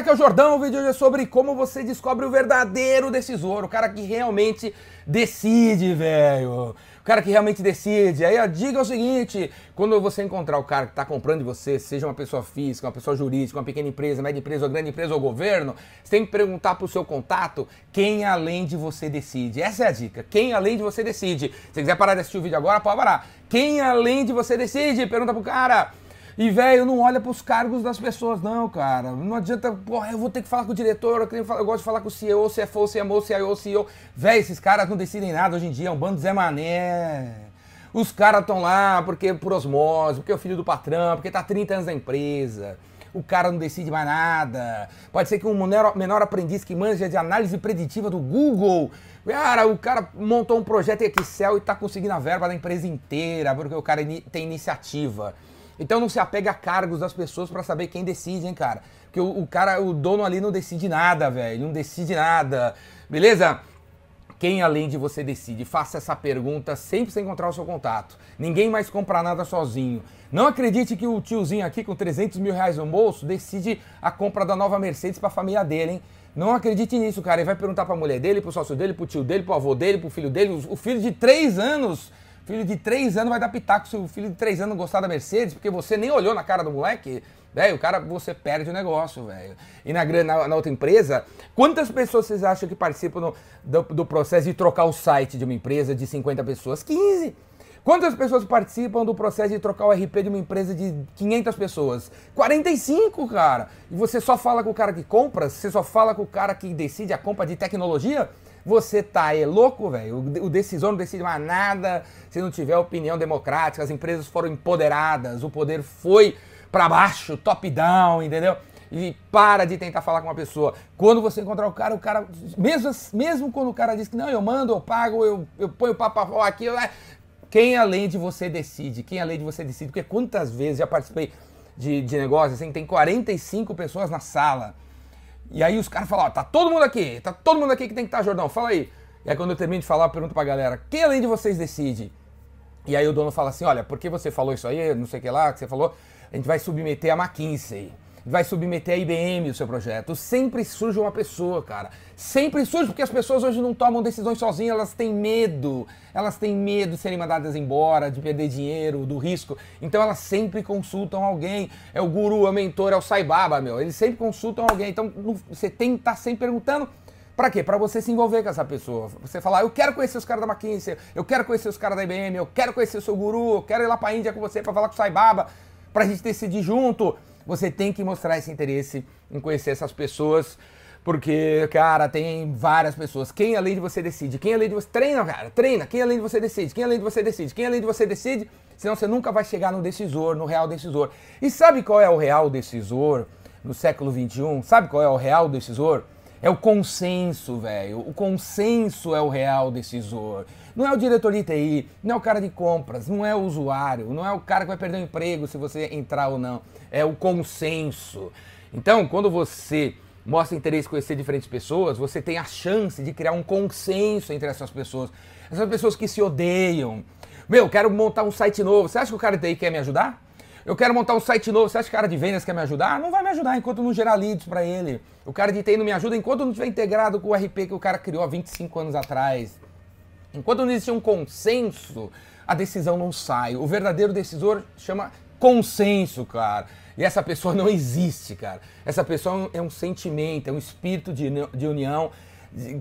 Aqui é o Jordão, o vídeo hoje é sobre como você descobre o verdadeiro decisor, o cara que realmente decide, velho. O cara que realmente decide. Aí a dica é o seguinte: quando você encontrar o cara que está comprando de você, seja uma pessoa física, uma pessoa jurídica, uma pequena empresa, média empresa, ou grande empresa ou governo, você tem que perguntar para o seu contato quem além de você decide. Essa é a dica. Quem além de você decide. Se quiser parar de assistir o vídeo agora, pode parar. Quem além de você decide? Pergunta pro cara. E, velho, não olha pros cargos das pessoas, não, cara. Não adianta, porra, eu vou ter que falar com o diretor, eu, eu gosto de falar com o CEO, CFO, CMO, CIO, CEO. Velho, esses caras não decidem nada hoje em dia, é um bando de Zé Mané. Os caras estão lá porque por osmose, porque é o filho do patrão, porque tá 30 anos na empresa. O cara não decide mais nada. Pode ser que um menor, menor aprendiz que manja de análise preditiva do Google. Cara, o cara montou um projeto em Excel e tá conseguindo a verba da empresa inteira, porque o cara tem iniciativa. Então não se apega a cargos das pessoas para saber quem decide, hein, cara? Porque o, o cara, o dono ali não decide nada, velho. Não decide nada. Beleza? Quem além de você decide? Faça essa pergunta sempre sem encontrar o seu contato. Ninguém mais compra nada sozinho. Não acredite que o tiozinho aqui com 300 mil reais no bolso decide a compra da nova Mercedes para a família dele, hein? Não acredite nisso, cara. Ele vai perguntar para a mulher dele, para o sócio dele, para o tio dele, para o avô dele, para o filho dele. O filho de 3 anos Filho de 3 anos vai dar pitaco se o filho de 3 anos gostar da Mercedes, porque você nem olhou na cara do moleque. Velho, o cara, você perde o negócio, velho. E na, na, na, outra empresa, quantas pessoas vocês acham que participam no, do, do processo de trocar o site de uma empresa de 50 pessoas? 15! Quantas pessoas participam do processo de trocar o RP de uma empresa de 500 pessoas? 45, cara! E você só fala com o cara que compra? Você só fala com o cara que decide a compra de tecnologia? Você tá é louco, velho? O decisor não decide mais nada se não tiver opinião democrática. As empresas foram empoderadas, o poder foi para baixo, top down, entendeu? E para de tentar falar com uma pessoa. Quando você encontrar o cara, o cara, mesmo, mesmo quando o cara diz que não, eu mando, eu pago, eu, eu ponho o papo aqui, né? quem além de você decide? Quem além de você decide? Porque quantas vezes já participei de, de negócios assim, tem 45 pessoas na sala. E aí os caras falam, ó, tá todo mundo aqui, tá todo mundo aqui que tem que estar, tá, Jordão, fala aí. E aí quando eu termino de falar, eu pergunto pra galera, quem além de vocês decide? E aí o dono fala assim, olha, porque você falou isso aí, não sei o que lá, que você falou, a gente vai submeter a McKinsey vai submeter a IBM o seu projeto. Sempre surge uma pessoa, cara. Sempre surge, porque as pessoas hoje não tomam decisões sozinhas, elas têm medo. Elas têm medo de serem mandadas embora, de perder dinheiro, do risco. Então elas sempre consultam alguém. É o guru, é o mentor, é o saibaba, meu. Eles sempre consultam alguém. Então você tem que estar tá sempre perguntando. Para quê? Para você se envolver com essa pessoa. Você falar, eu quero conhecer os caras da McKinsey, eu quero conhecer os caras da IBM, eu quero conhecer o seu guru, eu quero ir lá para a Índia com você para falar com o Saibaba, para a gente decidir junto você tem que mostrar esse interesse em conhecer essas pessoas, porque, cara, tem várias pessoas. Quem além de você decide? Quem além de você treina, cara? Treina. Quem além de você decide? Quem além de você decide? Quem além de você decide? Senão você nunca vai chegar no decisor, no real decisor. E sabe qual é o real decisor no século 21? Sabe qual é o real decisor? É o consenso, velho. O consenso é o real decisor. Não é o diretor de TI, não é o cara de compras, não é o usuário, não é o cara que vai perder o emprego se você entrar ou não. É o consenso. Então, quando você mostra interesse em conhecer diferentes pessoas, você tem a chance de criar um consenso entre essas pessoas. Essas pessoas que se odeiam. Meu, quero montar um site novo. Você acha que o cara de TI quer me ajudar? Eu quero montar um site novo. Você acha que o cara de vendas quer me ajudar? Não vai me ajudar enquanto não gerar leads para ele. O cara de TI não me ajuda enquanto não estiver integrado com o RP que o cara criou há 25 anos atrás. Enquanto não existe um consenso, a decisão não sai. O verdadeiro decisor chama consenso, cara. E essa pessoa não existe, cara. Essa pessoa é um sentimento, é um espírito de, de união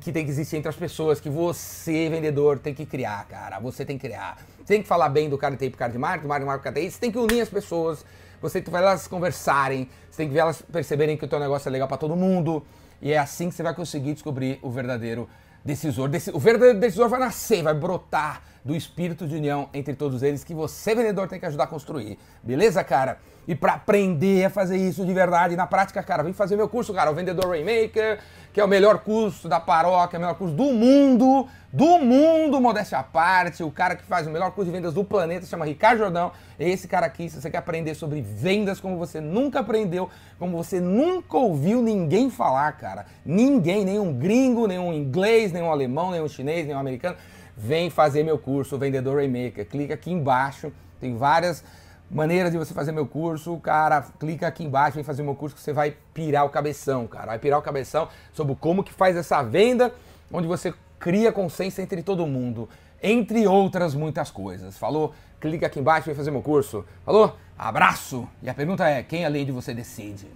que tem que existir entre as pessoas, que você, vendedor, tem que criar, cara. Você tem que criar. Você tem que falar bem do cara de TI pro cara de marketing, do marketing pro cara de TI. Você tem que unir as pessoas. Você tem que ver elas conversarem. Você tem que ver elas perceberem que o teu negócio é legal para todo mundo. E é assim que você vai conseguir descobrir o verdadeiro decisor. O verdadeiro decisor vai nascer, vai brotar do espírito de união entre todos eles que você, vendedor, tem que ajudar a construir. Beleza, cara? E para aprender a fazer isso de verdade, na prática, cara, vem fazer meu curso, cara, o Vendedor Rainmaker, que é o melhor curso da paróquia, o melhor curso do mundo, do mundo, modéstia à parte. O cara que faz o melhor curso de vendas do planeta chama Ricardo Jordão. É esse cara aqui, se você quer aprender sobre vendas como você nunca aprendeu, como você nunca ouviu ninguém falar, cara. Ninguém, nenhum gringo, nenhum inglês, nenhum alemão, nenhum chinês, nenhum americano. Vem fazer meu curso, Vendedor Rainmaker. Clica aqui embaixo, tem várias maneira de você fazer meu curso, cara, clica aqui embaixo, vem fazer meu curso que você vai pirar o cabeção, cara. Vai pirar o cabeção sobre como que faz essa venda, onde você cria consenso entre todo mundo, entre outras muitas coisas. Falou? Clica aqui embaixo, vem fazer meu curso. Falou? Abraço! E a pergunta é, quem além de você decide?